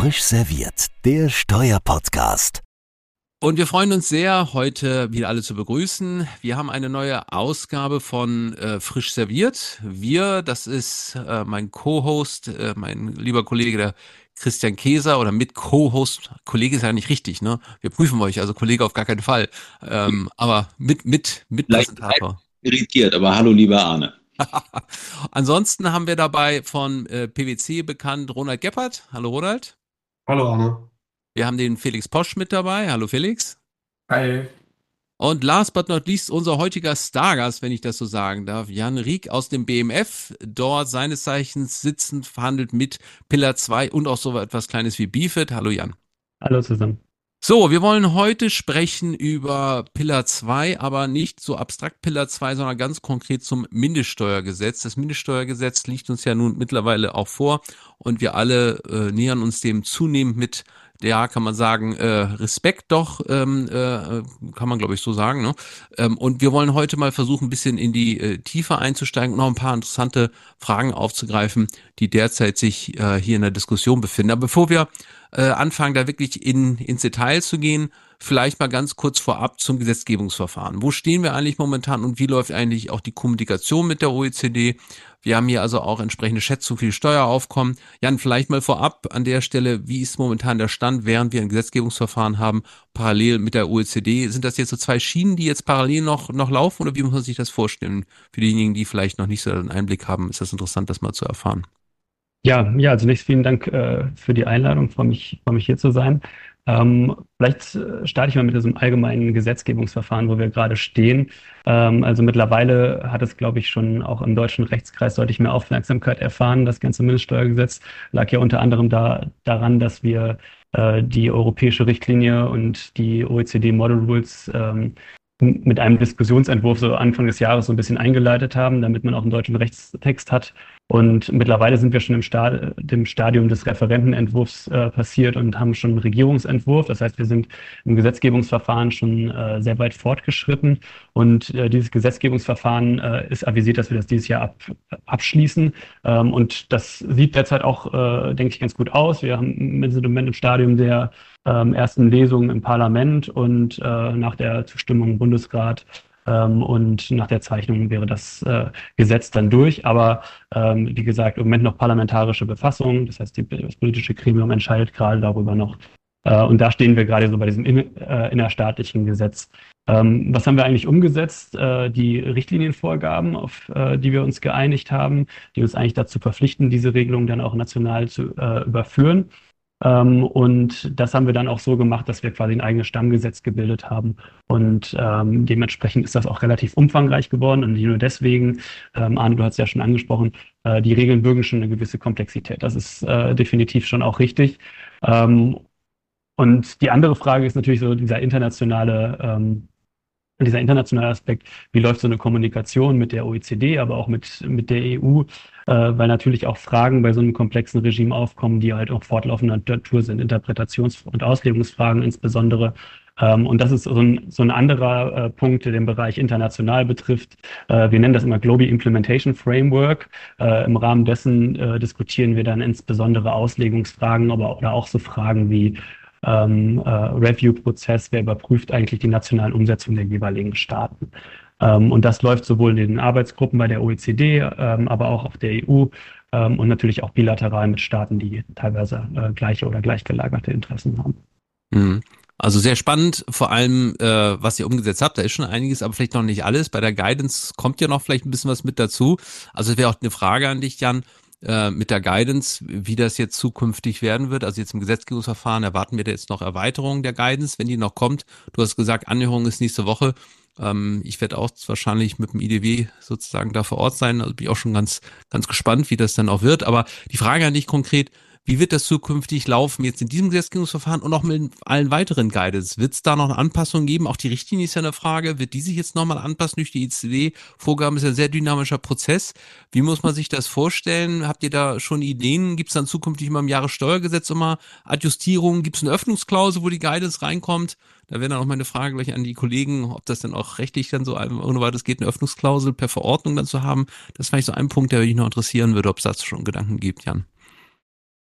Frisch serviert, der Steuerpodcast. Und wir freuen uns sehr, heute wieder alle zu begrüßen. Wir haben eine neue Ausgabe von äh, Frisch serviert. Wir, das ist äh, mein Co-Host, äh, mein lieber Kollege, der Christian Käser oder mit Co-Host. Kollege ist ja nicht richtig, ne? Wir prüfen euch, also Kollege auf gar keinen Fall. Ähm, aber mit, mit, mit Präsentator. Irritiert, aber hallo, lieber Arne. Ansonsten haben wir dabei von äh, PwC bekannt Ronald Geppert. Hallo Ronald. Hallo Arne. Wir haben den Felix Posch mit dabei. Hallo Felix. Hi. Und last but not least unser heutiger Stargast, wenn ich das so sagen darf, Jan Rieck aus dem BMF, dort seines Zeichens sitzend verhandelt mit Pillar 2 und auch so etwas Kleines wie Beefit. Hallo Jan. Hallo zusammen. So, wir wollen heute sprechen über Pillar 2, aber nicht so abstrakt Pillar 2, sondern ganz konkret zum Mindeststeuergesetz. Das Mindeststeuergesetz liegt uns ja nun mittlerweile auch vor und wir alle äh, nähern uns dem zunehmend mit ja, kann man sagen, äh, Respekt doch, ähm, äh, kann man glaube ich so sagen. Ne? Ähm, und wir wollen heute mal versuchen, ein bisschen in die äh, Tiefe einzusteigen und noch ein paar interessante Fragen aufzugreifen, die derzeit sich äh, hier in der Diskussion befinden. Aber bevor wir äh, anfangen, da wirklich in, ins Detail zu gehen, vielleicht mal ganz kurz vorab zum Gesetzgebungsverfahren. Wo stehen wir eigentlich momentan und wie läuft eigentlich auch die Kommunikation mit der OECD? Wir haben hier also auch entsprechende Schätzungen für die Steueraufkommen. Jan, vielleicht mal vorab an der Stelle, wie ist momentan der Stand, während wir ein Gesetzgebungsverfahren haben, parallel mit der OECD? Sind das jetzt so zwei Schienen, die jetzt parallel noch, noch laufen oder wie muss man sich das vorstellen? Für diejenigen, die vielleicht noch nicht so einen Einblick haben, ist das interessant, das mal zu erfahren. Ja, ja, zunächst vielen Dank äh, für die Einladung. Freue mich, freue mich hier zu sein. Ähm, vielleicht äh, starte ich mal mit diesem allgemeinen Gesetzgebungsverfahren, wo wir gerade stehen. Ähm, also mittlerweile hat es, glaube ich, schon auch im deutschen Rechtskreis deutlich mehr Aufmerksamkeit erfahren. Das ganze Mindeststeuergesetz lag ja unter anderem da, daran, dass wir äh, die europäische Richtlinie und die OECD Model Rules ähm, mit einem Diskussionsentwurf so Anfang des Jahres so ein bisschen eingeleitet haben, damit man auch einen deutschen Rechtstext hat. Und mittlerweile sind wir schon im, Stad dem Stadium des Referentenentwurfs äh, passiert und haben schon einen Regierungsentwurf. Das heißt, wir sind im Gesetzgebungsverfahren schon äh, sehr weit fortgeschritten. Und äh, dieses Gesetzgebungsverfahren äh, ist avisiert, dass wir das dieses Jahr ab abschließen. Ähm, und das sieht derzeit auch, äh, denke ich, ganz gut aus. Wir haben, sind im Moment im Stadium der ähm, ersten Lesung im Parlament und äh, nach der Zustimmung im Bundesrat ähm, und nach der Zeichnung wäre das äh, Gesetz dann durch. Aber ähm, wie gesagt, im Moment noch parlamentarische Befassung. Das heißt, die, das politische Gremium entscheidet gerade darüber noch. Äh, und da stehen wir gerade so bei diesem äh, innerstaatlichen Gesetz. Ähm, was haben wir eigentlich umgesetzt? Äh, die Richtlinienvorgaben, auf die wir uns geeinigt haben, die uns eigentlich dazu verpflichten, diese Regelung dann auch national zu überführen. Ähm, und das haben wir dann auch so gemacht, dass wir quasi ein eigenes Stammgesetz gebildet haben. Und ähm, dementsprechend ist das auch relativ umfangreich geworden. Und nicht nur deswegen, ähm, Arne, du hast ja schon angesprochen, äh, die Regeln bürgen schon eine gewisse Komplexität. Das ist äh, definitiv schon auch richtig. Ähm, und die andere Frage ist natürlich so dieser internationale ähm, dieser internationale Aspekt, wie läuft so eine Kommunikation mit der OECD, aber auch mit, mit der EU, äh, weil natürlich auch Fragen bei so einem komplexen Regime aufkommen, die halt auch fortlaufender Natur sind, Interpretations- und Auslegungsfragen insbesondere. Ähm, und das ist so ein, so ein anderer äh, Punkt, der den Bereich international betrifft. Äh, wir nennen das immer Global Implementation Framework. Äh, Im Rahmen dessen äh, diskutieren wir dann insbesondere Auslegungsfragen, aber oder auch so Fragen wie ähm, äh, Review-Prozess, wer überprüft eigentlich die nationalen Umsetzungen der jeweiligen Staaten. Ähm, und das läuft sowohl in den Arbeitsgruppen bei der OECD, ähm, aber auch auf der EU ähm, und natürlich auch bilateral mit Staaten, die teilweise äh, gleiche oder gleichgelagerte Interessen haben. Mhm. Also sehr spannend, vor allem, äh, was ihr umgesetzt habt. Da ist schon einiges, aber vielleicht noch nicht alles. Bei der Guidance kommt ja noch vielleicht ein bisschen was mit dazu. Also es wäre auch eine Frage an dich, Jan äh, mit der Guidance, wie das jetzt zukünftig werden wird. Also jetzt im Gesetzgebungsverfahren erwarten wir da jetzt noch Erweiterungen der Guidance, wenn die noch kommt. Du hast gesagt, Anhörung ist nächste Woche. Ähm, ich werde auch wahrscheinlich mit dem IDW sozusagen da vor Ort sein. Also bin ich auch schon ganz, ganz gespannt, wie das dann auch wird. Aber die Frage an dich konkret, wie wird das zukünftig laufen jetzt in diesem Gesetzgebungsverfahren und auch mit allen weiteren Guidance? Wird es da noch eine Anpassung geben? Auch die Richtlinie ist ja eine Frage. Wird die sich jetzt nochmal anpassen durch die ICD-Vorgaben? Ist ja ein sehr dynamischer Prozess. Wie muss man sich das vorstellen? Habt ihr da schon Ideen? Gibt es dann zukünftig immer im Jahressteuergesetz immer Adjustierungen? Gibt es eine Öffnungsklausel, wo die Guidance reinkommt? Da wäre dann auch meine Frage gleich an die Kollegen, ob das dann auch rechtlich dann so ohne weiteres geht, eine Öffnungsklausel per Verordnung dann zu haben. Das ist vielleicht so ein Punkt, der mich noch interessieren würde, ob es dazu schon Gedanken gibt, Jan.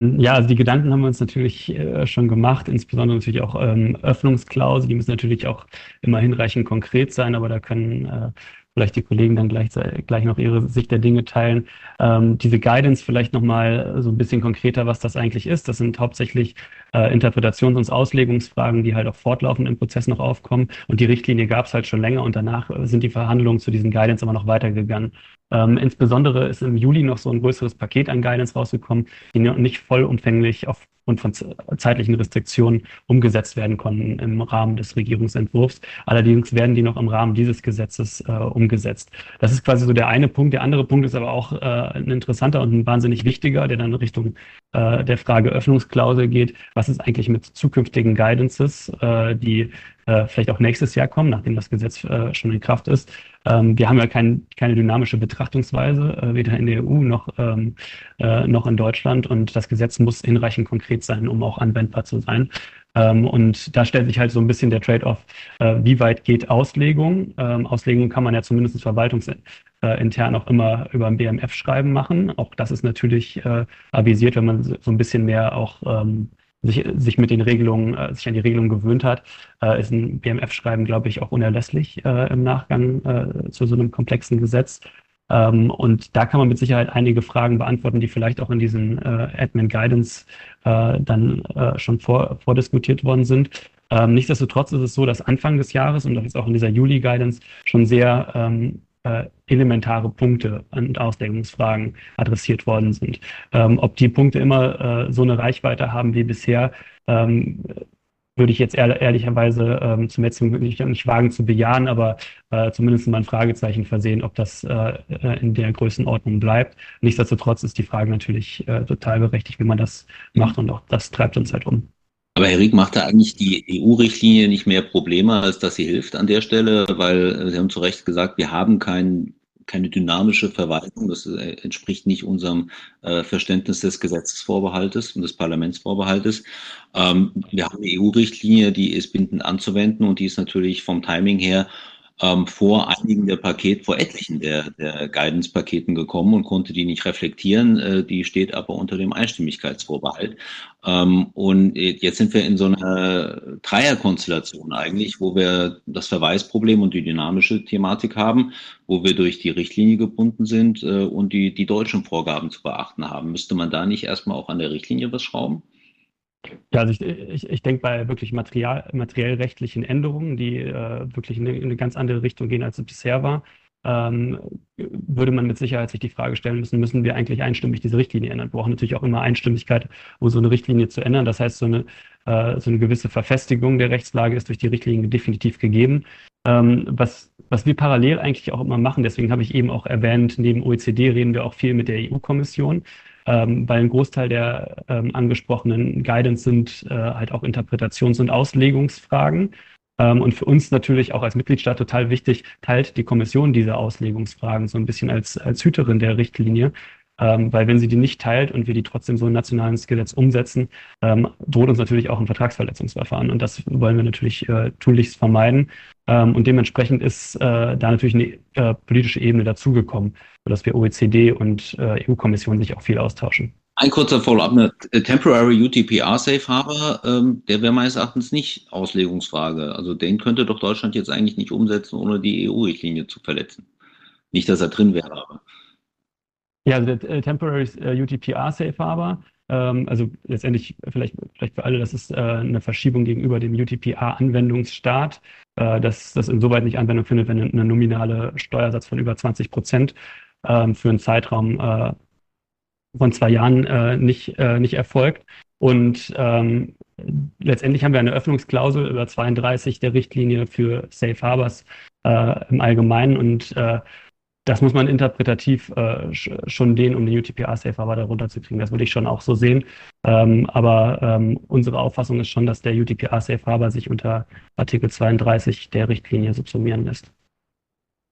Ja, also die Gedanken haben wir uns natürlich äh, schon gemacht, insbesondere natürlich auch ähm, Öffnungsklausel, die müssen natürlich auch immer hinreichend konkret sein, aber da können äh, vielleicht die Kollegen dann gleich, gleich noch ihre Sicht der Dinge teilen. Ähm, diese Guidance vielleicht nochmal so ein bisschen konkreter, was das eigentlich ist. Das sind hauptsächlich äh, Interpretations- und Auslegungsfragen, die halt auch fortlaufend im Prozess noch aufkommen. Und die Richtlinie gab es halt schon länger und danach sind die Verhandlungen zu diesen Guidance aber noch weitergegangen. Ähm, insbesondere ist im Juli noch so ein größeres Paket an Guidance rausgekommen, die nicht vollumfänglich auf und von zeitlichen Restriktionen umgesetzt werden konnten im Rahmen des Regierungsentwurfs. Allerdings werden die noch im Rahmen dieses Gesetzes äh, umgesetzt. Das ist quasi so der eine Punkt. Der andere Punkt ist aber auch äh, ein interessanter und ein wahnsinnig wichtiger, der dann Richtung äh, der Frage Öffnungsklausel geht. Was ist eigentlich mit zukünftigen Guidances, äh, die äh, vielleicht auch nächstes Jahr kommen, nachdem das Gesetz äh, schon in Kraft ist. Ähm, wir haben ja kein, keine dynamische Betrachtungsweise, äh, weder in der EU noch, ähm, äh, noch in Deutschland. Und das Gesetz muss hinreichend konkret sein, um auch anwendbar zu sein. Ähm, und da stellt sich halt so ein bisschen der Trade-off, äh, wie weit geht Auslegung? Ähm, Auslegung kann man ja zumindest verwaltungsintern auch immer über ein BMF-Schreiben machen. Auch das ist natürlich äh, avisiert, wenn man so ein bisschen mehr auch ähm, sich, sich mit den Regelungen, äh, sich an die Regelungen gewöhnt hat, äh, ist ein BMF-Schreiben, glaube ich, auch unerlässlich äh, im Nachgang äh, zu so einem komplexen Gesetz. Ähm, und da kann man mit Sicherheit einige Fragen beantworten, die vielleicht auch in diesen äh, Admin Guidance äh, dann äh, schon vor, vordiskutiert worden sind. Ähm, nichtsdestotrotz ist es so, dass Anfang des Jahres und das ist auch in dieser Juli Guidance schon sehr ähm, äh, elementare Punkte und Auslegungsfragen adressiert worden sind. Ähm, ob die Punkte immer äh, so eine Reichweite haben wie bisher, ähm, würde ich jetzt ehr ehrlicherweise ähm, zum letzten nicht, nicht wagen zu bejahen, aber äh, zumindest mal ein Fragezeichen versehen, ob das äh, äh, in der Größenordnung bleibt. Nichtsdestotrotz ist die Frage natürlich äh, total berechtigt, wie man das macht und auch das treibt uns halt um. Aber Herr Rieck, macht da eigentlich die EU-Richtlinie nicht mehr Probleme, als dass sie hilft an der Stelle? Weil Sie haben zu Recht gesagt, wir haben kein, keine dynamische Verwaltung. Das äh, entspricht nicht unserem äh, Verständnis des Gesetzesvorbehaltes und des Parlamentsvorbehaltes. Ähm, wir haben eine EU-Richtlinie, die ist bindend anzuwenden und die ist natürlich vom Timing her ähm, vor einigen der Paket, vor etlichen der, der Guidance-Paketen gekommen und konnte die nicht reflektieren. Äh, die steht aber unter dem Einstimmigkeitsvorbehalt. Ähm, und jetzt sind wir in so einer Dreierkonstellation eigentlich, wo wir das Verweisproblem und die dynamische Thematik haben, wo wir durch die Richtlinie gebunden sind äh, und die, die deutschen Vorgaben zu beachten haben. Müsste man da nicht erstmal auch an der Richtlinie was schrauben? Ja, also ich, ich, ich denke bei wirklich material, materiell rechtlichen Änderungen, die äh, wirklich in eine, in eine, ganz andere Richtung gehen, als es bisher war, ähm, würde man mit Sicherheit sich die Frage stellen müssen, müssen wir eigentlich einstimmig diese Richtlinie ändern? Wir brauchen natürlich auch immer Einstimmigkeit, um so eine Richtlinie zu ändern. Das heißt, so eine, äh, so eine gewisse Verfestigung der Rechtslage ist durch die Richtlinie definitiv gegeben. Ähm, was, was wir parallel eigentlich auch immer machen, deswegen habe ich eben auch erwähnt, neben OECD reden wir auch viel mit der EU-Kommission ähm, weil ein Großteil der ähm, angesprochenen Guidance sind äh, halt auch Interpretations- und Auslegungsfragen. Ähm, und für uns natürlich auch als Mitgliedstaat total wichtig, teilt die Kommission diese Auslegungsfragen so ein bisschen als, als Hüterin der Richtlinie. Ähm, weil wenn sie die nicht teilt und wir die trotzdem so ein nationales Gesetz umsetzen, ähm, droht uns natürlich auch ein Vertragsverletzungsverfahren. Und das wollen wir natürlich äh, tunlichst vermeiden. Ähm, und dementsprechend ist äh, da natürlich eine äh, politische Ebene dazugekommen, sodass wir OECD und äh, EU-Kommission sich auch viel austauschen. Ein kurzer Follow-up. Eine Temporary UTPR Safe Harbor, ähm, der wäre meines Erachtens nicht Auslegungsfrage. Also den könnte doch Deutschland jetzt eigentlich nicht umsetzen, ohne die EU-Richtlinie zu verletzen. Nicht, dass er drin wäre, aber. Ja, also der äh, Temporary äh, UTPR Safe Harbor, ähm, also letztendlich vielleicht, vielleicht für alle, das ist äh, eine Verschiebung gegenüber dem UTPR-Anwendungsstaat, äh, dass das insoweit nicht Anwendung findet, wenn eine nominale Steuersatz von über 20 Prozent ähm, für einen Zeitraum äh, von zwei Jahren äh, nicht, äh, nicht erfolgt. Und ähm, letztendlich haben wir eine Öffnungsklausel über 32 der Richtlinie für Safe Harbors äh, im Allgemeinen und äh, das muss man interpretativ äh, schon den, um den UTPA-Safe Harbor darunter zu kriegen. Das würde ich schon auch so sehen. Ähm, aber ähm, unsere Auffassung ist schon, dass der UTPA-Safe Harbor sich unter Artikel 32 der Richtlinie subsumieren lässt.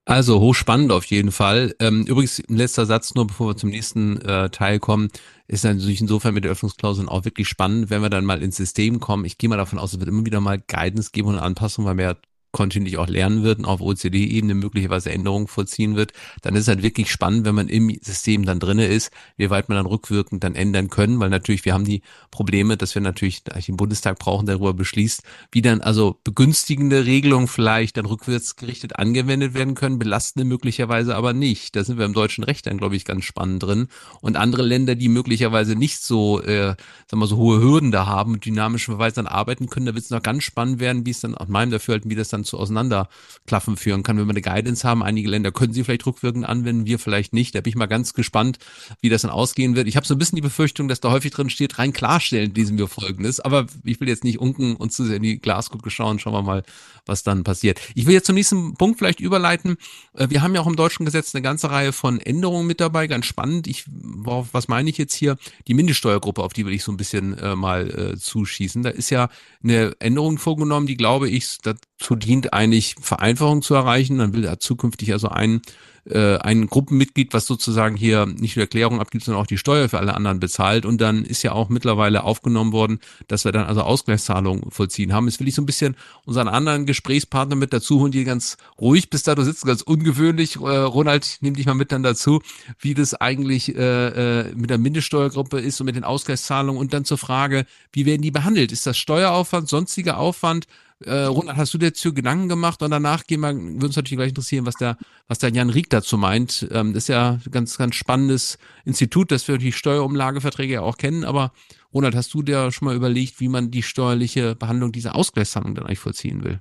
Also hochspannend auf jeden Fall. Ähm, übrigens, ein letzter Satz nur, bevor wir zum nächsten äh, Teil kommen, ist natürlich insofern mit der Öffnungsklauseln auch wirklich spannend, wenn wir dann mal ins System kommen. Ich gehe mal davon aus, es wird immer wieder mal Guidance geben und Anpassungen, weil wir ja kontinuierlich auch lernen wird und auf OECD-Ebene möglicherweise Änderungen vollziehen wird, dann ist halt wirklich spannend, wenn man im System dann drinne ist, wie weit man dann rückwirkend dann ändern können, weil natürlich wir haben die Probleme, dass wir natürlich den Bundestag brauchen, darüber beschließt, wie dann also begünstigende Regelungen vielleicht dann rückwärts gerichtet angewendet werden können, belastende möglicherweise aber nicht. Da sind wir im deutschen Recht dann, glaube ich, ganz spannend drin. Und andere Länder, die möglicherweise nicht so, äh, sagen wir so hohe Hürden da haben, dynamischen Verweis dann arbeiten können, da wird es noch ganz spannend werden, wie es dann aus meinem Dafürhalten, wie das dann zu Auseinanderklaffen führen kann, wenn wir eine Guidance haben. Einige Länder können sie vielleicht rückwirkend anwenden, wir vielleicht nicht. Da bin ich mal ganz gespannt, wie das dann ausgehen wird. Ich habe so ein bisschen die Befürchtung, dass da häufig drin steht, rein klarstellen, diesem wir folgendes. Aber ich will jetzt nicht unken und zu sehr in die Glaskugel schauen. Schauen wir mal, was dann passiert. Ich will jetzt zum nächsten Punkt vielleicht überleiten. Äh, wir haben ja auch im deutschen Gesetz eine ganze Reihe von Änderungen mit dabei. Ganz spannend. Ich, was meine ich jetzt hier? Die Mindeststeuergruppe, auf die will ich so ein bisschen äh, mal äh, zuschießen. Da ist ja eine Änderung vorgenommen, die glaube ich dazu dient, eigentlich Vereinfachung zu erreichen. Man will da zukünftig also einen äh, ein Gruppenmitglied, was sozusagen hier nicht nur Erklärung abgibt, sondern auch die Steuer für alle anderen bezahlt. Und dann ist ja auch mittlerweile aufgenommen worden, dass wir dann also Ausgleichszahlungen vollziehen haben. Jetzt will ich so ein bisschen unseren anderen Gesprächspartner mit dazu holen, die ganz ruhig bis dato sitzen, ganz ungewöhnlich. Äh, Ronald, nimm dich mal mit dann dazu, wie das eigentlich äh, äh, mit der Mindeststeuergruppe ist und mit den Ausgleichszahlungen und dann zur Frage, wie werden die behandelt? Ist das Steueraufwand, sonstiger Aufwand? Äh, Ronald, hast du dir dazu Gedanken gemacht? Und danach gehen wir, würde uns natürlich gleich interessieren, was der, was der Jan Rieck dazu meint. Ähm, das ist ja ein ganz, ganz spannendes Institut, das wir die Steuerumlageverträge ja auch kennen. Aber Ronald, hast du dir schon mal überlegt, wie man die steuerliche Behandlung dieser Ausgleichszahlung dann eigentlich vollziehen will?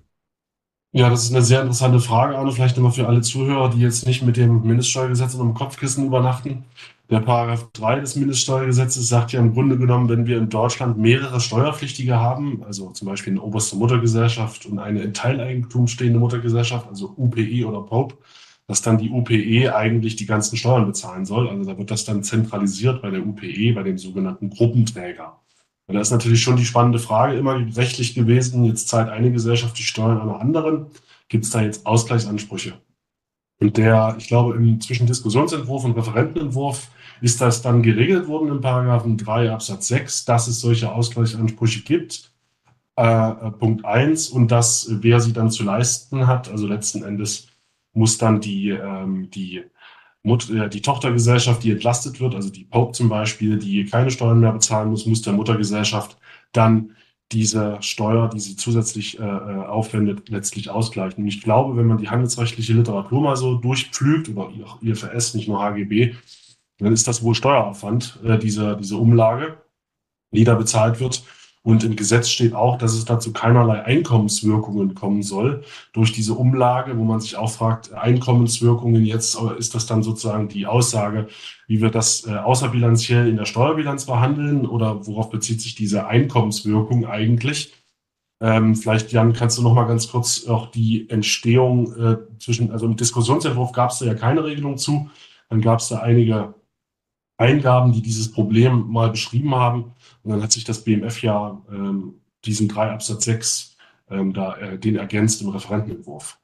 Ja, das ist eine sehr interessante Frage, Arne. Vielleicht nochmal für alle Zuhörer, die jetzt nicht mit dem Mindeststeuergesetz und dem Kopfkissen übernachten. Der Paragraph 3 des Mindeststeuergesetzes sagt ja im Grunde genommen, wenn wir in Deutschland mehrere Steuerpflichtige haben, also zum Beispiel eine oberste Muttergesellschaft und eine in Teileigentum stehende Muttergesellschaft, also UPE oder POPE, dass dann die UPE eigentlich die ganzen Steuern bezahlen soll. Also da wird das dann zentralisiert bei der UPE, bei dem sogenannten Gruppenträger. Und da ist natürlich schon die spannende Frage immer rechtlich gewesen, jetzt zahlt eine Gesellschaft die Steuern einer anderen, gibt es da jetzt Ausgleichsansprüche? Und der, ich glaube, im Zwischendiskussionsentwurf und Referentenentwurf ist das dann geregelt worden im Paragraphen 3 Absatz 6, dass es solche Ausgleichsansprüche gibt. Äh, äh Punkt 1 und dass, wer sie dann zu leisten hat, also letzten Endes muss dann die, ähm, die, Mut äh, die Tochtergesellschaft, die entlastet wird, also die Pope zum Beispiel, die keine Steuern mehr bezahlen muss, muss der Muttergesellschaft dann diese Steuer, die sie zusätzlich äh, äh, aufwendet, letztlich ausgleichen. Und ich glaube, wenn man die handelsrechtliche Literatur mal so durchpflügt, oder auch IFRS, nicht nur HGB, dann ist das wohl Steueraufwand, äh, diese, diese Umlage, die da bezahlt wird. Und im Gesetz steht auch, dass es dazu keinerlei Einkommenswirkungen kommen soll durch diese Umlage, wo man sich auch fragt, Einkommenswirkungen, jetzt ist das dann sozusagen die Aussage, wie wir das äh, außerbilanziell in der Steuerbilanz behandeln oder worauf bezieht sich diese Einkommenswirkung eigentlich? Ähm, vielleicht, Jan, kannst du noch mal ganz kurz auch die Entstehung äh, zwischen, also im Diskussionsentwurf gab es da ja keine Regelung zu, dann gab es da einige Eingaben, die dieses Problem mal beschrieben haben. Und dann hat sich das BMF ja ähm, diesen 3 Absatz 6 ähm, da, äh, den ergänzt im Referentenentwurf.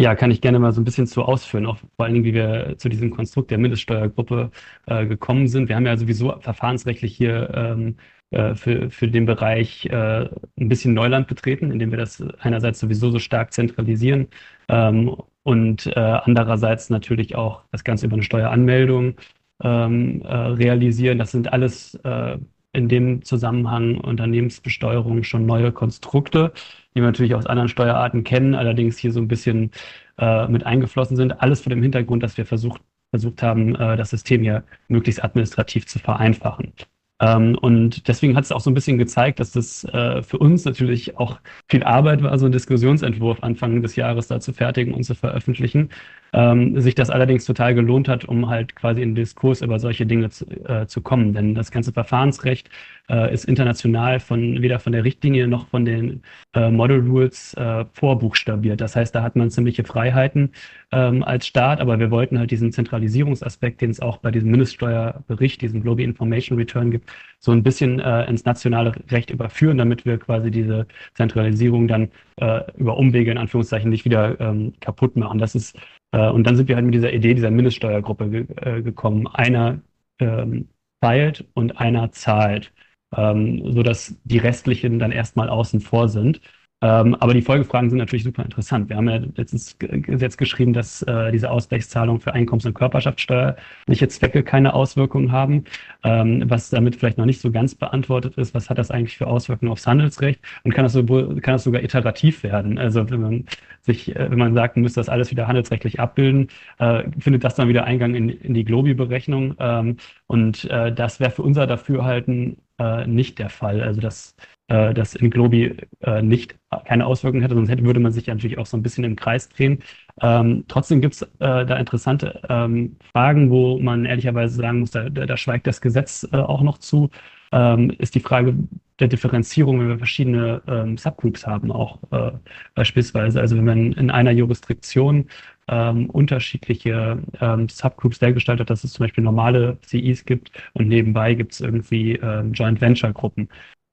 Ja, kann ich gerne mal so ein bisschen zu ausführen, auch vor allen Dingen, wie wir zu diesem Konstrukt der Mindeststeuergruppe äh, gekommen sind. Wir haben ja sowieso verfahrensrechtlich hier ähm, äh, für, für den Bereich äh, ein bisschen Neuland betreten, indem wir das einerseits sowieso so stark zentralisieren ähm, und äh, andererseits natürlich auch das Ganze über eine Steueranmeldung ähm, äh, realisieren. Das sind alles äh, in dem Zusammenhang Unternehmensbesteuerung schon neue Konstrukte, die wir natürlich aus anderen Steuerarten kennen, allerdings hier so ein bisschen äh, mit eingeflossen sind. Alles vor dem Hintergrund, dass wir versucht, versucht haben, äh, das System hier möglichst administrativ zu vereinfachen. Ähm, und deswegen hat es auch so ein bisschen gezeigt, dass das äh, für uns natürlich auch viel Arbeit war, so einen Diskussionsentwurf Anfang des Jahres da zu fertigen und zu veröffentlichen. Ähm, sich das allerdings total gelohnt hat, um halt quasi in den Diskurs über solche Dinge zu, äh, zu kommen. Denn das ganze Verfahrensrecht äh, ist international von weder von der Richtlinie noch von den äh, Model Rules äh, vorbuchstabiert. Das heißt, da hat man ziemliche Freiheiten ähm, als Staat, aber wir wollten halt diesen Zentralisierungsaspekt, den es auch bei diesem Mindeststeuerbericht, diesem Global Information Return gibt, so ein bisschen äh, ins nationale Recht überführen, damit wir quasi diese Zentralisierung dann äh, über Umwege in Anführungszeichen nicht wieder ähm, kaputt machen. Das ist und dann sind wir halt mit dieser Idee dieser Mindeststeuergruppe ge äh, gekommen. Einer ähm, teilt und einer zahlt, ähm, sodass die restlichen dann erstmal außen vor sind. Ähm, aber die Folgefragen sind natürlich super interessant. Wir haben ja letztens Gesetz geschrieben, dass äh, diese Ausgleichszahlungen für Einkommens- und Körperschaftssteuerliche Zwecke keine Auswirkungen haben. Ähm, was damit vielleicht noch nicht so ganz beantwortet ist, was hat das eigentlich für Auswirkungen aufs Handelsrecht und kann das, so, kann das sogar iterativ werden? Also wenn man sich, äh, wenn man sagt, man müsste das alles wieder handelsrechtlich abbilden, äh, findet das dann wieder Eingang in, in die Globi-Berechnung. Ähm, und äh, das wäre für unser Dafürhalten äh, nicht der Fall. Also dass äh, das in Globi äh, nicht keine Auswirkungen hätte, sonst hätte, würde man sich natürlich auch so ein bisschen im Kreis drehen. Ähm, trotzdem gibt es äh, da interessante ähm, Fragen, wo man ehrlicherweise sagen muss, da, da, da schweigt das Gesetz äh, auch noch zu. Ähm, ist die Frage der Differenzierung, wenn wir verschiedene ähm, Subgroups haben, auch äh, beispielsweise. Also wenn man in einer Jurisdiktion ähm, unterschiedliche ähm, Subgroups dergestalt hat, dass es zum Beispiel normale CIs gibt und nebenbei gibt es irgendwie ähm, Joint Venture Gruppen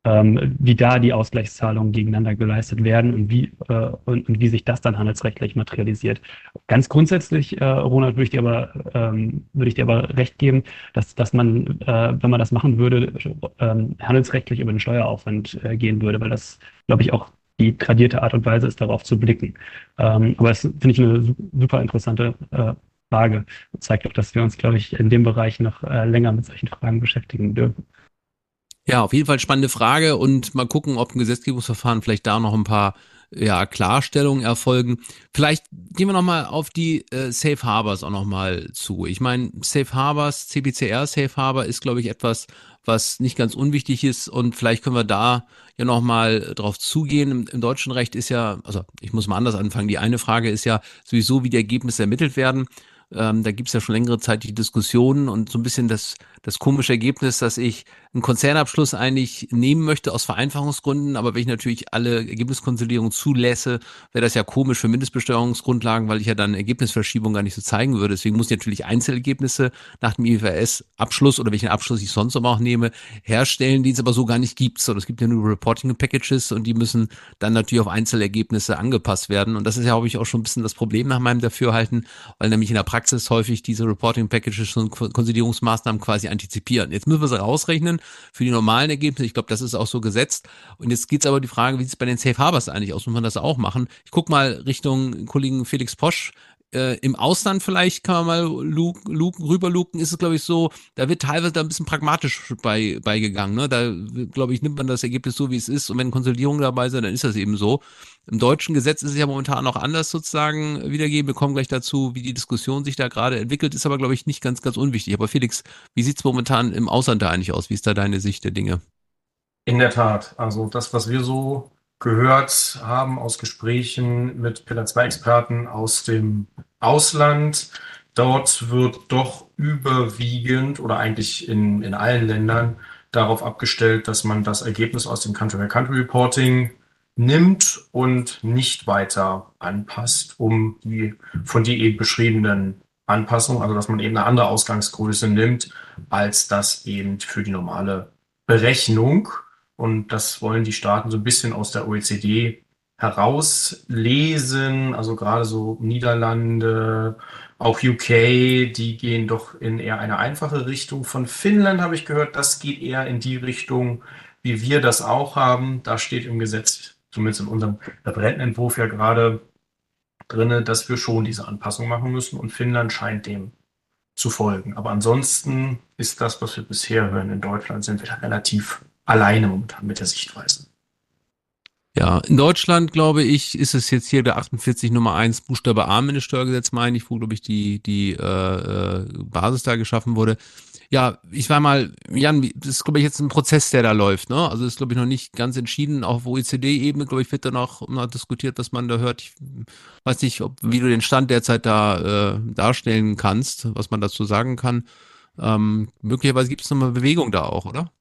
ähm, wie da die Ausgleichszahlungen gegeneinander geleistet werden und wie, äh, und, und, wie sich das dann handelsrechtlich materialisiert. Ganz grundsätzlich, äh, Ronald, würde ich dir aber, ähm, würde ich dir aber recht geben, dass, dass man, äh, wenn man das machen würde, ähm, handelsrechtlich über den Steueraufwand äh, gehen würde, weil das, glaube ich, auch die tradierte Art und Weise ist, darauf zu blicken. Ähm, aber das finde ich eine super interessante äh, Frage. zeigt auch, dass wir uns, glaube ich, in dem Bereich noch äh, länger mit solchen Fragen beschäftigen dürfen. Ja, auf jeden Fall spannende Frage und mal gucken, ob ein Gesetzgebungsverfahren vielleicht da noch ein paar ja, Klarstellungen erfolgen. Vielleicht gehen wir nochmal auf die äh, Safe Harbors auch nochmal zu. Ich meine, Safe Harbors, CBCR Safe Harbor ist, glaube ich, etwas, was nicht ganz unwichtig ist und vielleicht können wir da ja nochmal drauf zugehen. Im, Im, deutschen Recht ist ja, also ich muss mal anders anfangen. Die eine Frage ist ja sowieso, wie die Ergebnisse ermittelt werden. Ähm, da gibt es ja schon längere Zeit die Diskussionen und so ein bisschen das, das komische Ergebnis, dass ich einen Konzernabschluss eigentlich nehmen möchte aus Vereinfachungsgründen, aber wenn ich natürlich alle Ergebniskonsolidierungen zulässe, wäre das ja komisch für Mindestbesteuerungsgrundlagen, weil ich ja dann Ergebnisverschiebung gar nicht so zeigen würde. Deswegen muss ich natürlich Einzelergebnisse nach dem IFRS-Abschluss oder welchen Abschluss ich sonst auch nehme, herstellen, die es aber so gar nicht gibt. So, es gibt ja nur Reporting-Packages und die müssen dann natürlich auf Einzelergebnisse angepasst werden. Und das ist ja, glaube ich, auch schon ein bisschen das Problem nach meinem Dafürhalten, weil nämlich in der Praxis häufig diese Reporting-Packages und Konsolidierungsmaßnahmen quasi antizipieren. Jetzt müssen wir sie rausrechnen für die normalen Ergebnisse. Ich glaube, das ist auch so gesetzt. Und jetzt geht's aber die Frage, wie sieht es bei den Safe Harbors eigentlich aus? Muss man das auch machen? Ich guck mal Richtung Kollegen Felix Posch äh, im Ausland vielleicht kann man mal luken, luken, rüberluken, ist es, glaube ich, so, da wird teilweise da ein bisschen pragmatisch bei, beigegangen. Ne? Da, glaube ich, nimmt man das Ergebnis so, wie es ist. Und wenn Konsolidierungen dabei sind, dann ist das eben so. Im deutschen Gesetz ist es ja momentan noch anders sozusagen wiedergeben. Wir kommen gleich dazu, wie die Diskussion sich da gerade entwickelt, ist aber, glaube ich, nicht ganz, ganz unwichtig. Aber Felix, wie sieht's momentan im Ausland da eigentlich aus? Wie ist da deine Sicht der Dinge? In der Tat. Also das, was wir so gehört haben aus Gesprächen mit Pillar 2 Experten aus dem Ausland. Dort wird doch überwiegend oder eigentlich in, in allen Ländern darauf abgestellt, dass man das Ergebnis aus dem Country-by-Country-Reporting nimmt und nicht weiter anpasst, um die von dir eben beschriebenen Anpassungen, also dass man eben eine andere Ausgangsgröße nimmt, als das eben für die normale Berechnung. Und das wollen die Staaten so ein bisschen aus der OECD herauslesen. Also gerade so Niederlande, auch UK, die gehen doch in eher eine einfache Richtung. Von Finnland habe ich gehört, das geht eher in die Richtung, wie wir das auch haben. Da steht im Gesetz, zumindest in unserem Referentenentwurf ja gerade drin, dass wir schon diese Anpassung machen müssen. Und Finnland scheint dem zu folgen. Aber ansonsten ist das, was wir bisher hören in Deutschland, sind wir da relativ alleine momentan mit der Sichtweise. Ja, in Deutschland, glaube ich, ist es jetzt hier der 48 Nummer 1 Buchstabe A in das Steuergesetz, meine ich, wo, glaube ich, die, die äh, äh, Basis da geschaffen wurde. Ja, ich war mal, Jan, das ist, glaube ich, jetzt ein Prozess, der da läuft. Ne? Also ist, glaube ich, noch nicht ganz entschieden. Auch auf OECD-Ebene, glaube ich, wird da noch, noch diskutiert, was man da hört. Ich weiß nicht, ob, wie du den Stand derzeit da äh, darstellen kannst, was man dazu sagen kann. Ähm, möglicherweise gibt es nochmal Bewegung da auch, oder?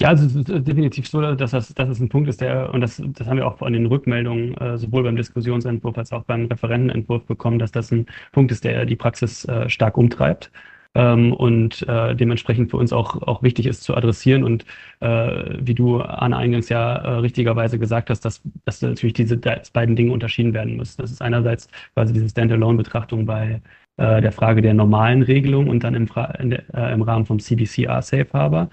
Ja, also es ist definitiv so, dass das, dass es ein Punkt ist, der, und das, das haben wir auch an den Rückmeldungen äh, sowohl beim Diskussionsentwurf als auch beim Referentenentwurf bekommen, dass das ein Punkt ist, der die Praxis äh, stark umtreibt ähm, und äh, dementsprechend für uns auch, auch wichtig ist zu adressieren. Und äh, wie du, Anne, eingangs ja äh, richtigerweise gesagt hast, dass, dass natürlich diese beiden Dinge unterschieden werden müssen. Das ist einerseits quasi diese Standalone-Betrachtung bei äh, der Frage der normalen Regelung und dann im, Fra der, äh, im Rahmen vom CBCR Safe Harbor.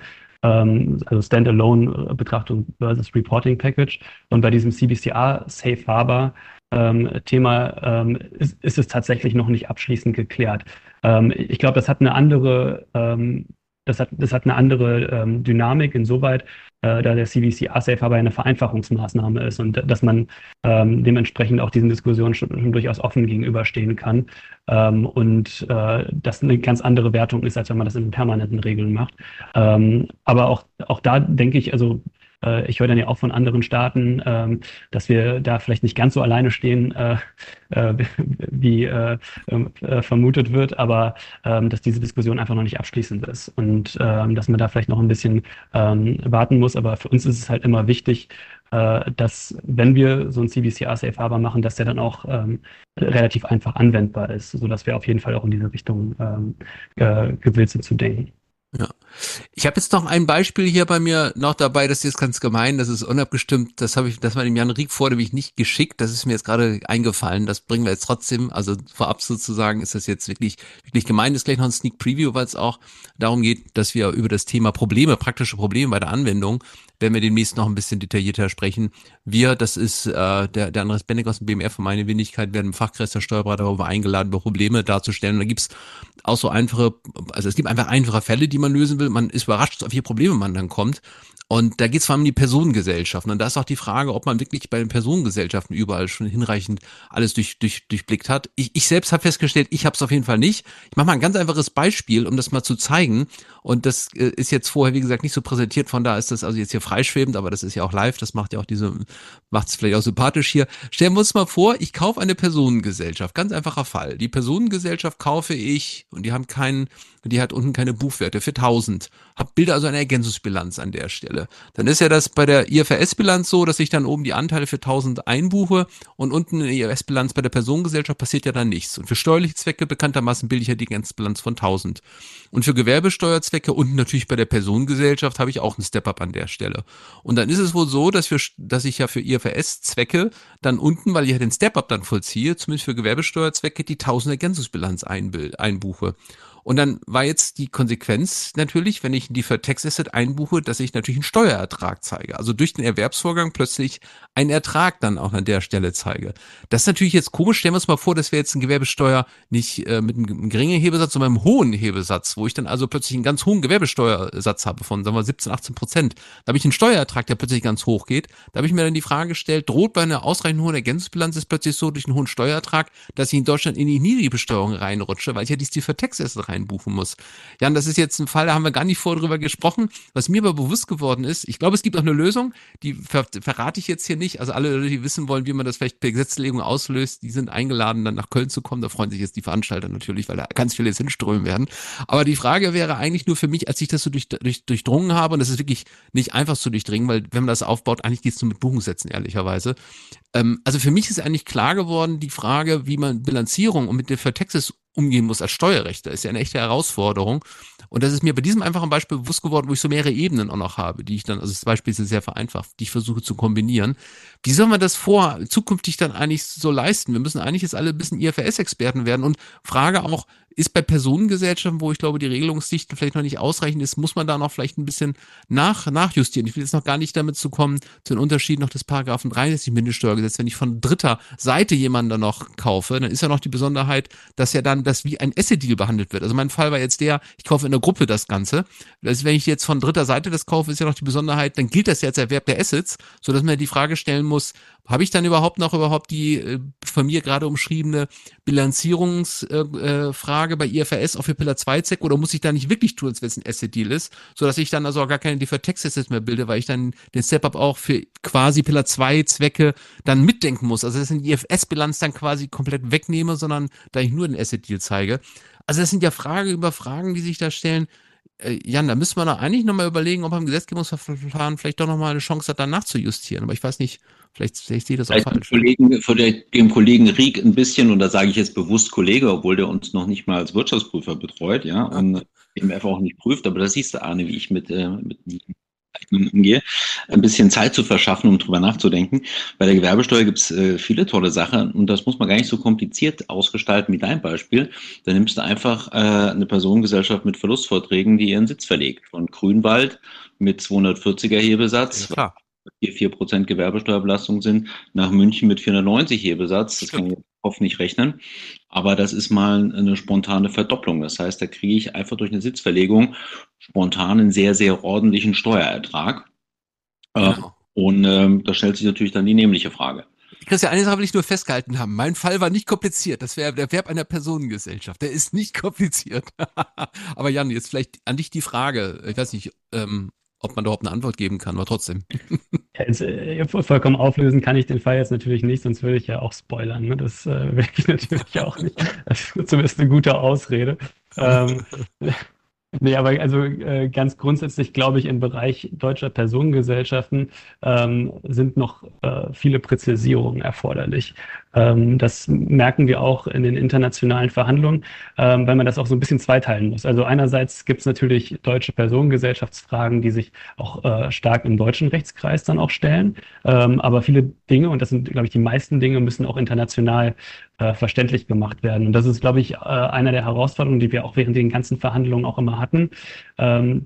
Ähm, also Standalone-Betrachtung versus Reporting Package. Und bei diesem CBCR Safe Harbor ähm, Thema ähm, ist, ist, es tatsächlich noch nicht abschließend geklärt. Ähm, ich glaube, das hat eine andere ähm, das hat, das hat eine andere ähm, Dynamik insoweit, äh, da der CVC A-Safe aber eine Vereinfachungsmaßnahme ist und dass man ähm, dementsprechend auch diesen Diskussionen schon, schon durchaus offen gegenüberstehen kann ähm, und äh, das eine ganz andere Wertung ist, als wenn man das in permanenten Regeln macht. Ähm, aber auch, auch da denke ich, also äh, ich höre dann ja auch von anderen Staaten, ähm, dass wir da vielleicht nicht ganz so alleine stehen, äh, äh, wie ähm, vermutet wird, aber ähm, dass diese Diskussion einfach noch nicht abschließend ist und dass man da vielleicht noch ein bisschen warten muss. Aber für uns ist es halt immer wichtig, dass wenn wir so ein CBCR Safe Harbor machen, dass der dann auch ähm, relativ einfach anwendbar ist, sodass wir auf jeden Fall auch in diese Richtung ähm, äh, gewillt sind zu denken. Ich habe jetzt noch ein Beispiel hier bei mir noch dabei, das ist ganz gemein, das ist unabgestimmt, das habe ich, das war dem Jan Rieck vor, nämlich nicht geschickt, das ist mir jetzt gerade eingefallen, das bringen wir jetzt trotzdem, also vorab sozusagen ist das jetzt wirklich, wirklich gemein, das ist gleich noch ein Sneak Preview, weil es auch darum geht, dass wir über das Thema Probleme, praktische Probleme bei der Anwendung werden wir demnächst noch ein bisschen detaillierter sprechen. Wir, das ist äh, der, der Andreas Bennig aus dem BMR von meine Wenigkeit, werden im Fachkreis der Steuerberater darüber eingeladen, Probleme darzustellen. Und da gibt's auch so einfache, also es gibt einfach einfache Fälle, die man lösen will. Man ist überrascht, auf welche Probleme man dann kommt. Und da geht es vor allem um die Personengesellschaften. Und da ist auch die Frage, ob man wirklich bei den Personengesellschaften überall schon hinreichend alles durch, durch, durchblickt hat. Ich, ich selbst habe festgestellt, ich habe es auf jeden Fall nicht. Ich mache mal ein ganz einfaches Beispiel, um das mal zu zeigen. Und das äh, ist jetzt vorher, wie gesagt, nicht so präsentiert. Von da ist das also jetzt hier freischwebend, aber das ist ja auch live. Das macht ja auch diese, macht es vielleicht auch sympathisch hier. Stellen wir uns mal vor, ich kaufe eine Personengesellschaft. Ganz einfacher Fall. Die Personengesellschaft kaufe ich und die haben keinen, die hat unten keine Buchwerte für 1000. Hab Bilder also eine Ergänzungsbilanz an der Stelle. Dann ist ja das bei der IFRS-Bilanz so, dass ich dann oben die Anteile für 1000 einbuche und unten in der IFRS-Bilanz bei der Personengesellschaft passiert ja dann nichts. Und für steuerliche Zwecke bekanntermaßen bilde ich ja die ganze Bilanz von 1000. Und für Gewerbesteuerzwecke und natürlich bei der Personengesellschaft habe ich auch einen Step-up an der Stelle. Und dann ist es wohl so, dass, wir, dass ich ja für IFRS-Zwecke dann unten, weil ich ja den Step-up dann vollziehe, zumindest für Gewerbesteuerzwecke, die 1000 Ergänzungsbilanz einbuche. Und dann war jetzt die Konsequenz natürlich, wenn ich die für Tax Asset einbuche, dass ich natürlich einen Steuerertrag zeige. Also durch den Erwerbsvorgang plötzlich einen Ertrag dann auch an der Stelle zeige. Das ist natürlich jetzt komisch. Stellen wir uns mal vor, dass wir jetzt eine Gewerbesteuer nicht äh, mit einem geringen Hebesatz, sondern einem hohen Hebesatz, wo ich dann also plötzlich einen ganz hohen Gewerbesteuersatz habe von, sagen wir, 17, 18 Prozent. Da habe ich einen Steuerertrag, der plötzlich ganz hoch geht. Da habe ich mir dann die Frage gestellt, droht bei einer ausreichend hohen Ergänzungsbilanz ist plötzlich so durch einen hohen Steuerertrag, dass ich in Deutschland in die Niedrigbesteuerung reinrutsche, weil ich ja dies die für Tax Asset einbuchen muss. Jan, das ist jetzt ein Fall, da haben wir gar nicht vorher drüber gesprochen. Was mir aber bewusst geworden ist, ich glaube, es gibt auch eine Lösung, die ver verrate ich jetzt hier nicht. Also alle, die wissen wollen, wie man das vielleicht per Gesetzlegung auslöst, die sind eingeladen, dann nach Köln zu kommen. Da freuen sich jetzt die Veranstalter natürlich, weil da ganz viele jetzt hinströmen werden. Aber die Frage wäre eigentlich nur für mich, als ich das so durch, durch, durchdrungen habe, und das ist wirklich nicht einfach zu durchdringen, weil wenn man das aufbaut, eigentlich geht es nur mit Buchungssätzen, ehrlicherweise. Ähm, also für mich ist eigentlich klar geworden, die Frage, wie man Bilanzierung und mit der Vertextes umgehen muss als Steuerrechter, ist ja eine echte Herausforderung. Und das ist mir bei diesem einfachen Beispiel bewusst geworden, wo ich so mehrere Ebenen auch noch habe, die ich dann, also das Beispiel ist sehr vereinfacht, die ich versuche zu kombinieren. Wie soll man das vor zukünftig dann eigentlich so leisten? Wir müssen eigentlich jetzt alle ein bisschen IFRS-Experten werden und frage auch, ist bei Personengesellschaften, wo ich glaube, die Regelungsdichte vielleicht noch nicht ausreichend ist, muss man da noch vielleicht ein bisschen nach, nachjustieren. Ich will jetzt noch gar nicht damit zu kommen, zu den Unterschieden noch des Paragraphen 63 Mindeststeuergesetz. Wenn ich von dritter Seite jemanden dann noch kaufe, dann ist ja noch die Besonderheit, dass ja dann das wie ein Asset-Deal behandelt wird. Also mein Fall war jetzt der, ich kaufe in der Gruppe das Ganze. Also wenn ich jetzt von dritter Seite das kaufe, ist ja noch die Besonderheit, dann gilt das ja als Erwerb der Assets, so dass man die Frage stellen muss, habe ich dann überhaupt noch überhaupt die äh, von mir gerade umschriebene Bilanzierungsfrage äh, bei IFRS auch für Pillar 2 Zweck oder muss ich da nicht wirklich tun, als wenn es ein Asset Deal ist, so dass ich dann also auch gar keine Deferred Tax Assets mehr bilde, weil ich dann den Step-up auch für quasi Pillar 2 Zwecke dann mitdenken muss. Also dass ich die IFS-Bilanz dann quasi komplett wegnehme, sondern da ich nur den Asset Deal zeige. Also das sind ja Fragen über Fragen, die sich da stellen. Äh, Jan, da müssen wir doch eigentlich nochmal überlegen, ob man im Gesetzgebungsverfahren vielleicht doch nochmal eine Chance hat, da nachzujustieren. Aber ich weiß nicht, vielleicht, vielleicht sehe ich das auch falsch. Kollegen, für dem Kollegen Rieck ein bisschen, und da sage ich jetzt bewusst Kollege, obwohl der uns noch nicht mal als Wirtschaftsprüfer betreut, ja, und BMF auch nicht prüft, aber da siehst du, Arne, wie ich mit, äh, mit umgehe, ein bisschen Zeit zu verschaffen, um drüber nachzudenken. Bei der Gewerbesteuer gibt es äh, viele tolle Sachen und das muss man gar nicht so kompliziert ausgestalten wie dein Beispiel. Da nimmst du einfach äh, eine Personengesellschaft mit Verlustvorträgen, die ihren Sitz verlegt. Von Grünwald mit 240er Hebesatz, ja, hier vier Prozent Gewerbesteuerbelastung sind, nach München mit 490 Hebesatz. Das kann ich hoffentlich rechnen. Aber das ist mal eine spontane Verdopplung. Das heißt, da kriege ich einfach durch eine Sitzverlegung spontan einen sehr, sehr ordentlichen Steuerertrag. Äh, genau. Und ähm, da stellt sich natürlich dann die nämliche Frage. Christian, eine Sache will ich nur festgehalten haben. Mein Fall war nicht kompliziert. Das wäre der Verb einer Personengesellschaft. Der ist nicht kompliziert. Aber Jan, jetzt vielleicht an dich die Frage. Ich weiß nicht, ähm, ob man überhaupt eine Antwort geben kann, aber trotzdem. Äh, vollkommen auflösen kann ich den Fall jetzt natürlich nicht, sonst würde ich ja auch spoilern. Ne? Das äh, will ich natürlich auch nicht. Das ist zumindest eine gute Ausrede. ähm, Nee, aber also äh, ganz grundsätzlich glaube ich, im Bereich deutscher Personengesellschaften ähm, sind noch äh, viele Präzisierungen erforderlich. Ähm, das merken wir auch in den internationalen Verhandlungen, ähm, weil man das auch so ein bisschen zweiteilen muss. Also einerseits gibt es natürlich deutsche Personengesellschaftsfragen, die sich auch äh, stark im deutschen Rechtskreis dann auch stellen. Ähm, aber viele Dinge, und das sind, glaube ich, die meisten Dinge, müssen auch international äh, verständlich gemacht werden. Und das ist, glaube ich, äh, einer der Herausforderungen, die wir auch während den ganzen Verhandlungen auch immer hatten,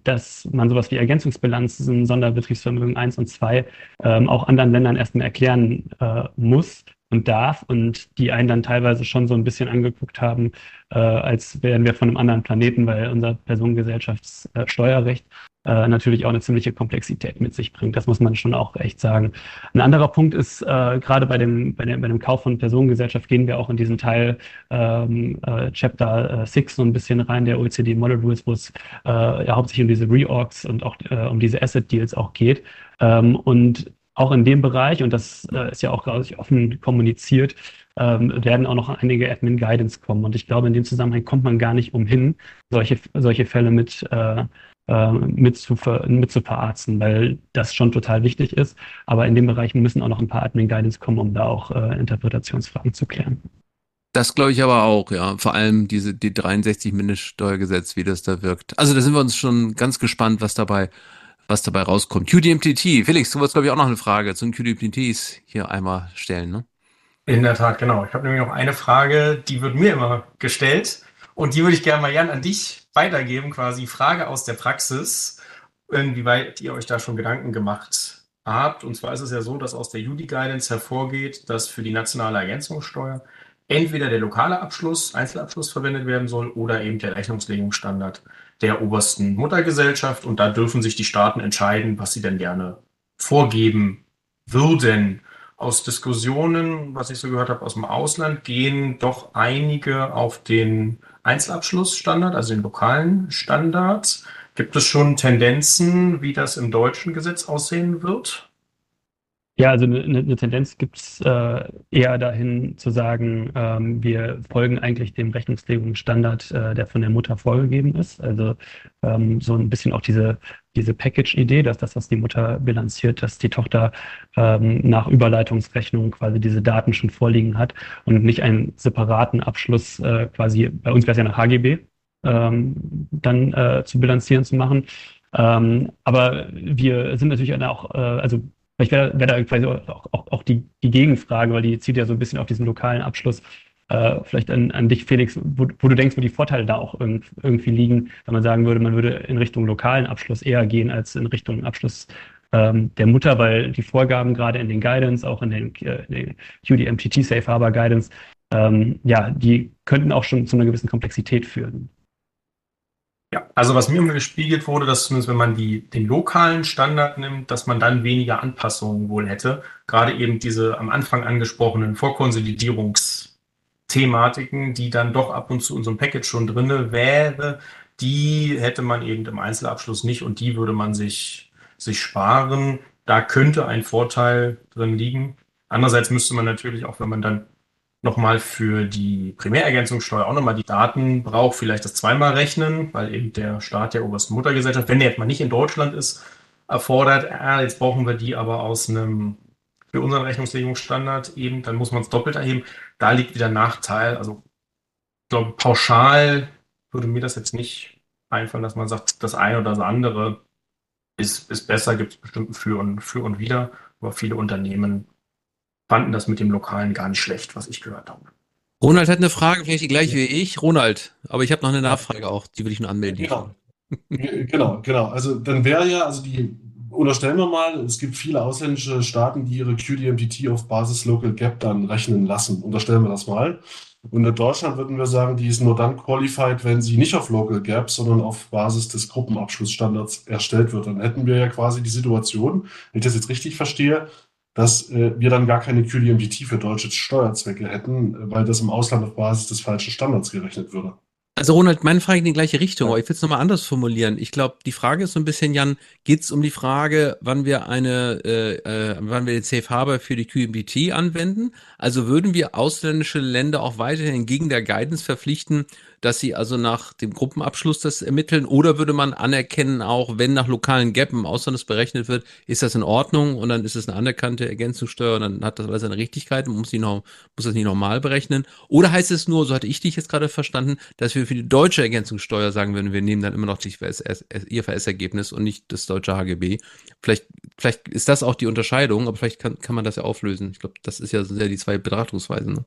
dass man sowas wie Ergänzungsbilanzen, Sonderbetriebsvermögen 1 und 2 ähm, auch anderen Ländern erstmal erklären muss und darf und die einen dann teilweise schon so ein bisschen angeguckt haben, äh, als wären wir von einem anderen Planeten, weil unser Personengesellschaftssteuerrecht äh, natürlich auch eine ziemliche Komplexität mit sich bringt. Das muss man schon auch echt sagen. Ein anderer Punkt ist, äh, gerade bei dem, bei, dem, bei dem Kauf von Personengesellschaft gehen wir auch in diesen Teil ähm, äh, Chapter 6 äh, so ein bisschen rein, der OECD Model Rules, wo es äh, ja hauptsächlich um diese Reorgs und auch äh, um diese Asset Deals auch geht. Ähm, und auch in dem Bereich, und das äh, ist ja auch, glaube offen kommuniziert, ähm, werden auch noch einige Admin Guidance kommen. Und ich glaube, in dem Zusammenhang kommt man gar nicht umhin, solche, solche Fälle mit, äh, äh, mit, zu ver, mit zu verarzten, weil das schon total wichtig ist. Aber in dem Bereich müssen auch noch ein paar Admin-Guidance kommen, um da auch äh, Interpretationsfragen zu klären. Das glaube ich aber auch, ja. Vor allem diese, die 63 Mindeststeuergesetz, wie das da wirkt. Also da sind wir uns schon ganz gespannt, was dabei, was dabei rauskommt. QDMTT. Felix, du wolltest, glaube ich, auch noch eine Frage zu den QDMTTs hier einmal stellen, ne? In der Tat, genau. Ich habe nämlich noch eine Frage, die wird mir immer gestellt. Und die würde ich gerne mal, Jan, an dich weitergeben, quasi Frage aus der Praxis, inwieweit ihr euch da schon Gedanken gemacht habt. Und zwar ist es ja so, dass aus der Judy Guidance hervorgeht, dass für die nationale Ergänzungssteuer entweder der lokale Abschluss, Einzelabschluss verwendet werden soll oder eben der Rechnungslegungsstandard der obersten Muttergesellschaft. Und da dürfen sich die Staaten entscheiden, was sie denn gerne vorgeben würden. Aus Diskussionen, was ich so gehört habe aus dem Ausland, gehen doch einige auf den Einzelabschlussstandard, also den lokalen Standard. Gibt es schon Tendenzen, wie das im deutschen Gesetz aussehen wird? Ja, also eine, eine Tendenz gibt es äh, eher dahin zu sagen, ähm, wir folgen eigentlich dem Rechnungslegungsstandard, äh, der von der Mutter vorgegeben ist. Also ähm, so ein bisschen auch diese, diese Package-Idee, dass das, was die Mutter bilanziert, dass die Tochter ähm, nach Überleitungsrechnung quasi diese Daten schon vorliegen hat und nicht einen separaten Abschluss äh, quasi, bei uns wäre es ja nach HGB, ähm, dann äh, zu bilanzieren zu machen. Ähm, aber wir sind natürlich auch, äh, also Vielleicht wäre wär da quasi auch, auch, auch die, die Gegenfrage, weil die zieht ja so ein bisschen auf diesen lokalen Abschluss. Äh, vielleicht an, an dich, Felix, wo, wo, du denkst, wo die Vorteile da auch irgendwie liegen, wenn man sagen würde, man würde in Richtung lokalen Abschluss eher gehen als in Richtung Abschluss ähm, der Mutter, weil die Vorgaben gerade in den Guidance, auch in den, äh, den QDMTT Safe Harbor Guidance, ähm, ja, die könnten auch schon zu einer gewissen Komplexität führen. Ja, also was mir immer gespiegelt wurde, dass zumindest wenn man die, den lokalen Standard nimmt, dass man dann weniger Anpassungen wohl hätte. Gerade eben diese am Anfang angesprochenen Vorkonsolidierungsthematiken, die dann doch ab und zu in so einem Package schon drinne wäre, die hätte man eben im Einzelabschluss nicht und die würde man sich, sich sparen. Da könnte ein Vorteil drin liegen. Andererseits müsste man natürlich auch, wenn man dann nochmal für die Primärergänzungssteuer auch nochmal die Daten braucht, vielleicht das zweimal rechnen, weil eben der Staat der obersten Muttergesellschaft, wenn der jetzt mal nicht in Deutschland ist, erfordert, äh, jetzt brauchen wir die aber aus einem, für unseren Rechnungslegungsstandard eben, dann muss man es doppelt erheben. Da liegt wieder ein Nachteil. Also, ich glaube, pauschal würde mir das jetzt nicht einfallen, dass man sagt, das eine oder das andere ist, ist besser, gibt es bestimmt für und, für und wieder, aber viele Unternehmen fanden das mit dem Lokalen gar nicht schlecht, was ich gehört habe. Ronald hat eine Frage, vielleicht die gleiche wie ich. Ronald, aber ich habe noch eine Nachfrage auch, die will ich nur anmelden. Genau. genau, genau. Also dann wäre ja, also die unterstellen wir mal, es gibt viele ausländische Staaten, die ihre QDMPT auf Basis Local Gap dann rechnen lassen. Unterstellen wir das mal. Und in Deutschland würden wir sagen, die ist nur dann qualified, wenn sie nicht auf Local Gap, sondern auf Basis des Gruppenabschlussstandards erstellt wird. Dann hätten wir ja quasi die Situation, wenn ich das jetzt richtig verstehe, dass äh, wir dann gar keine QDMPT für deutsche Steuerzwecke hätten, weil das im Ausland auf Basis des falschen Standards gerechnet würde. Also Ronald, meine Frage in die gleiche Richtung, aber ich will es nochmal anders formulieren. Ich glaube, die Frage ist so ein bisschen, Jan, geht es um die Frage, wann wir eine, äh, äh, wann wir den Safe Harbor für die QMBT anwenden? Also würden wir ausländische Länder auch weiterhin entgegen der Guidance verpflichten, dass sie also nach dem Gruppenabschluss das ermitteln? Oder würde man anerkennen, auch wenn nach lokalen Gap im Ausland das berechnet wird, ist das in Ordnung und dann ist es eine anerkannte Ergänzungssteuer und dann hat das alles seine Richtigkeit und muss, noch, muss das nicht normal berechnen? Oder heißt es nur, so hatte ich dich jetzt gerade verstanden, dass wir für die deutsche Ergänzungssteuer sagen würden, wir nehmen dann immer noch das IFRS-Ergebnis und nicht das deutsche HGB? Vielleicht, vielleicht ist das auch die Unterscheidung, aber vielleicht kann, kann man das ja auflösen. Ich glaube, das ist ja sehr die zwei Betrachtungsweisen. Ne?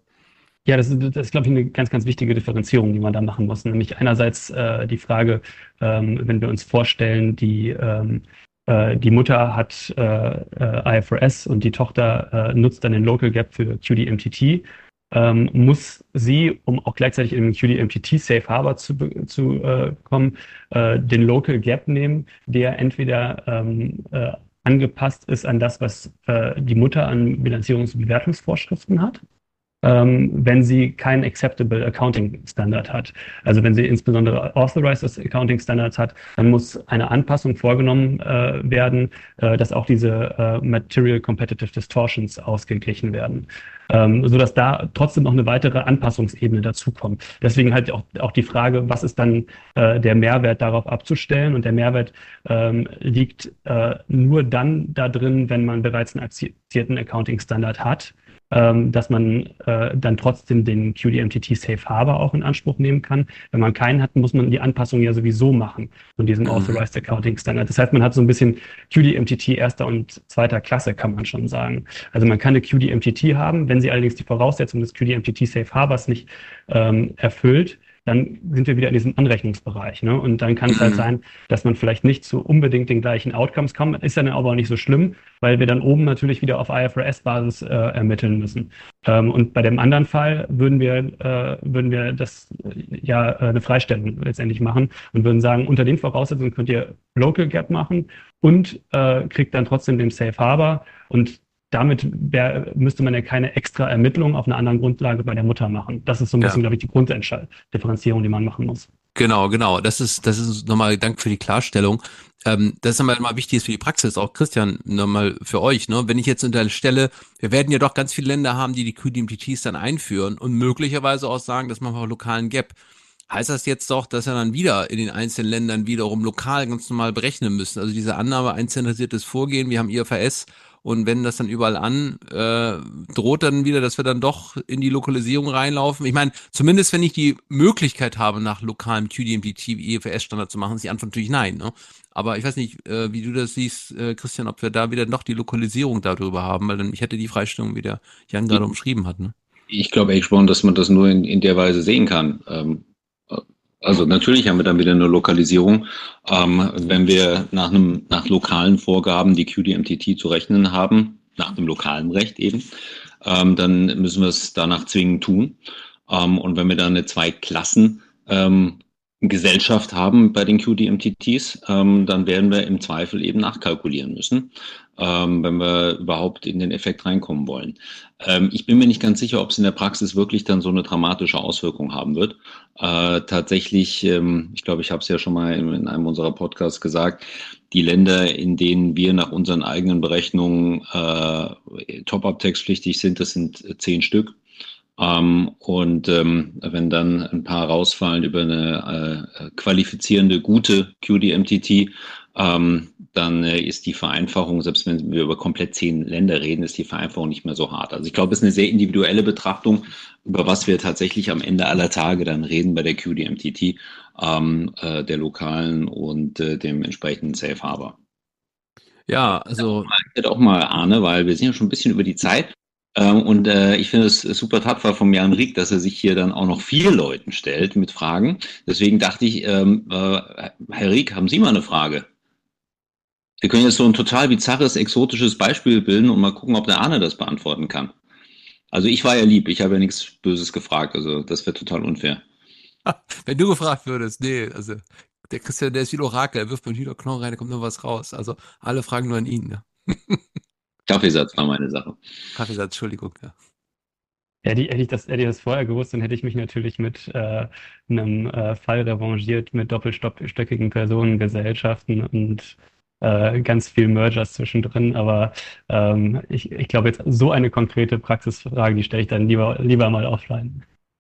Ja, das ist, das ist, glaube ich, eine ganz, ganz wichtige Differenzierung, die man da machen muss. Nämlich einerseits äh, die Frage, ähm, wenn wir uns vorstellen, die, ähm, äh, die Mutter hat äh, äh IFRS und die Tochter äh, nutzt dann den Local Gap für QDMTT, ähm, muss sie, um auch gleichzeitig in den QDMTT Safe Harbor zu, zu äh, kommen, den Local Gap nehmen, der entweder ähm, angepasst ist an das, was die Mutter an Bilanzierungs- und Bewertungsvorschriften hat ähm, wenn sie keinen Acceptable Accounting Standard hat. Also wenn sie insbesondere Authorized Accounting Standards hat, dann muss eine Anpassung vorgenommen äh, werden, äh, dass auch diese äh, Material Competitive Distortions ausgeglichen werden. Ähm, so dass da trotzdem noch eine weitere Anpassungsebene dazukommt. Deswegen halt auch, auch die Frage, was ist dann äh, der Mehrwert darauf abzustellen? Und der Mehrwert ähm, liegt äh, nur dann da drin, wenn man bereits einen akzeptierten Accounting Standard hat dass man äh, dann trotzdem den QDMTT Safe Harbor auch in Anspruch nehmen kann. Wenn man keinen hat, muss man die Anpassung ja sowieso machen von diesem mhm. Authorized Accounting Standard. Das heißt, man hat so ein bisschen QDMTT erster und zweiter Klasse, kann man schon sagen. Also man kann eine QDMTT haben, wenn sie allerdings die Voraussetzungen des QDMTT Safe Harbors nicht ähm, erfüllt, dann sind wir wieder in diesem Anrechnungsbereich. Ne? Und dann kann es halt mhm. sein, dass man vielleicht nicht zu unbedingt den gleichen Outcomes kommt. Ist dann aber auch nicht so schlimm, weil wir dann oben natürlich wieder auf IFRS-Basis äh, ermitteln müssen. Ähm, und bei dem anderen Fall würden wir, äh, würden wir das äh, ja äh, eine Freistellung letztendlich machen und würden sagen, unter den Voraussetzungen könnt ihr Local Gap machen und äh, kriegt dann trotzdem den Safe Harbor und damit wär, müsste man ja keine extra Ermittlung auf einer anderen Grundlage bei der Mutter machen. Das ist so ein bisschen, ja. glaube ich, die Grunddifferenzierung, die man machen muss. Genau, genau. Das ist, das ist nochmal Dank für die Klarstellung. Ähm, das ist nochmal mal wichtig ist für die Praxis, auch Christian, nochmal für euch. Ne? Wenn ich jetzt unterstelle, wir werden ja doch ganz viele Länder haben, die die QDMTTs dann einführen und möglicherweise auch sagen, dass man auf lokalen Gap heißt das jetzt doch, dass er dann wieder in den einzelnen Ländern wiederum lokal ganz normal berechnen müssen. Also diese Annahme, ein zentralisiertes Vorgehen, wir haben IFRS und wenn das dann überall an, äh, droht dann wieder, dass wir dann doch in die Lokalisierung reinlaufen. Ich meine, zumindest wenn ich die Möglichkeit habe, nach lokalem QDMDT EFS-Standard zu machen, ist die Antwort natürlich nein. Ne? Aber ich weiß nicht, äh, wie du das siehst, äh, Christian, ob wir da wieder noch die Lokalisierung darüber haben, weil dann ich hätte die Freistellung, wie der Jan gerade umschrieben hat. Ne? Ich glaube echt schon, dass man das nur in, in der Weise sehen kann. Ähm, also natürlich haben wir dann wieder eine Lokalisierung. Ähm, wenn wir nach einem nach lokalen Vorgaben die QDMTT zu rechnen haben, nach dem lokalen Recht eben, ähm, dann müssen wir es danach zwingend tun. Ähm, und wenn wir dann eine Zweiklassen ähm, Gesellschaft haben bei den QDMTTs, ähm, dann werden wir im Zweifel eben nachkalkulieren müssen, ähm, wenn wir überhaupt in den Effekt reinkommen wollen. Ähm, ich bin mir nicht ganz sicher, ob es in der Praxis wirklich dann so eine dramatische Auswirkung haben wird. Äh, tatsächlich, ähm, ich glaube, ich habe es ja schon mal in, in, einem unserer Podcasts gesagt, die Länder, in denen wir nach unseren eigenen Berechnungen äh, Top-Up-Tax-pflichtig sind, das sind zehn Stück. Ähm, und ähm, wenn dann ein paar rausfallen über eine äh, qualifizierende, gute QDMTT, ähm, dann äh, ist die Vereinfachung, selbst wenn wir über komplett zehn Länder reden, ist die Vereinfachung nicht mehr so hart. Also ich glaube, es ist eine sehr individuelle Betrachtung, über was wir tatsächlich am Ende aller Tage dann reden bei der QDMTT, äh, der lokalen und dem entsprechenden Safe Harbor. Ja, also. Ich hätte auch mal Arne, weil wir sind ja schon ein bisschen über die Zeit. Ähm, und äh, ich finde es super tapfer vom Jan Rieck, dass er sich hier dann auch noch vier Leuten stellt mit Fragen. Deswegen dachte ich, ähm, äh, Herr Rieck, haben Sie mal eine Frage? Wir können jetzt so ein total bizarres, exotisches Beispiel bilden und mal gucken, ob der Arne das beantworten kann. Also ich war ja lieb, ich habe ja nichts Böses gefragt, also das wäre total unfair. Wenn du gefragt würdest, nee, also der Christian, der ist wie ein Orakel, er wirft beim Hühnerknochen rein, da kommt nur was raus. Also alle fragen nur an ihn. Ne? Kaffeesatz war meine Sache. Kaffeesatz, Entschuldigung, ja. Hätte ich, hätte, ich das, hätte ich das vorher gewusst, dann hätte ich mich natürlich mit äh, einem äh, Fall revanchiert mit doppelstöckigen Personengesellschaften und äh, ganz viel Mergers zwischendrin. Aber ähm, ich, ich glaube jetzt so eine konkrete Praxisfrage, die stelle ich dann lieber, lieber mal offline.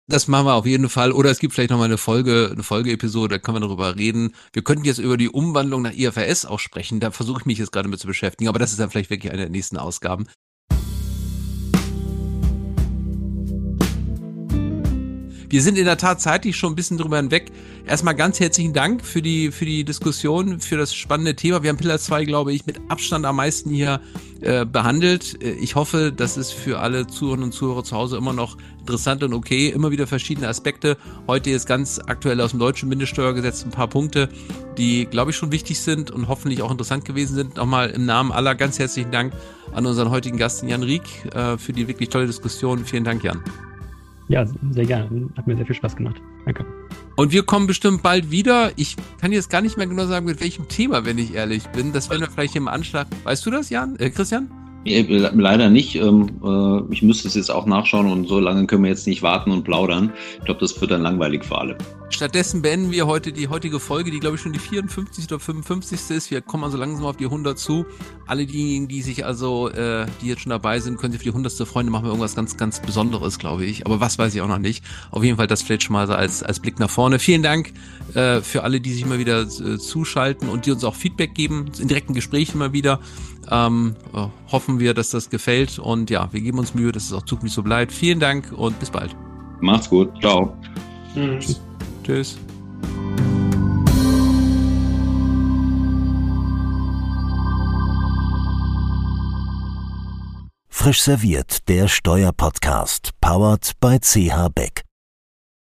Das machen wir auf jeden Fall. Oder es gibt vielleicht noch mal eine Folge, eine Folgeepisode, da können wir darüber reden. Wir könnten jetzt über die Umwandlung nach IFRS auch sprechen. Da versuche ich mich jetzt gerade mit zu beschäftigen. Aber das ist dann vielleicht wirklich eine der nächsten Ausgaben. Wir sind in der Tat zeitlich schon ein bisschen drüber hinweg. Erstmal ganz herzlichen Dank für die, für die Diskussion, für das spannende Thema. Wir haben Pillar 2, glaube ich, mit Abstand am meisten hier äh, behandelt. Ich hoffe, das ist für alle Zuhörerinnen und Zuhörer zu Hause immer noch interessant und okay. Immer wieder verschiedene Aspekte. Heute jetzt ganz aktuell aus dem deutschen Mindeststeuergesetz ein paar Punkte, die, glaube ich, schon wichtig sind und hoffentlich auch interessant gewesen sind. Nochmal im Namen aller ganz herzlichen Dank an unseren heutigen Gast Jan Rieck äh, für die wirklich tolle Diskussion. Vielen Dank, Jan. Ja, sehr gerne. Hat mir sehr viel Spaß gemacht. Danke. Und wir kommen bestimmt bald wieder. Ich kann jetzt gar nicht mehr genau sagen, mit welchem Thema, wenn ich ehrlich bin. Das werden wir vielleicht im Anschlag. Weißt du das, Jan? Äh, Christian? Leider nicht. Ähm, äh, ich müsste es jetzt auch nachschauen und so lange können wir jetzt nicht warten und plaudern. Ich glaube, das wird dann langweilig für alle. Stattdessen beenden wir heute die heutige Folge, die glaube ich schon die 54. oder 55. ist. Wir kommen also langsam auf die 100 zu. Alle diejenigen, die sich also, äh, die jetzt schon dabei sind, können sich für die 100. Freunde machen wir irgendwas ganz, ganz Besonderes, glaube ich. Aber was weiß ich auch noch nicht. Auf jeden Fall das vielleicht schon mal so als, als Blick nach vorne. Vielen Dank äh, für alle, die sich immer wieder äh, zuschalten und die uns auch Feedback geben, in direkten Gesprächen immer wieder. Ähm, äh, hoffen wir, dass das gefällt und ja, wir geben uns Mühe, dass es auch zukünftig so bleibt. Vielen Dank und bis bald. Macht's gut. Ciao. Tschüss. Tschüss. Frisch serviert, der Steuerpodcast, powered by CH Beck.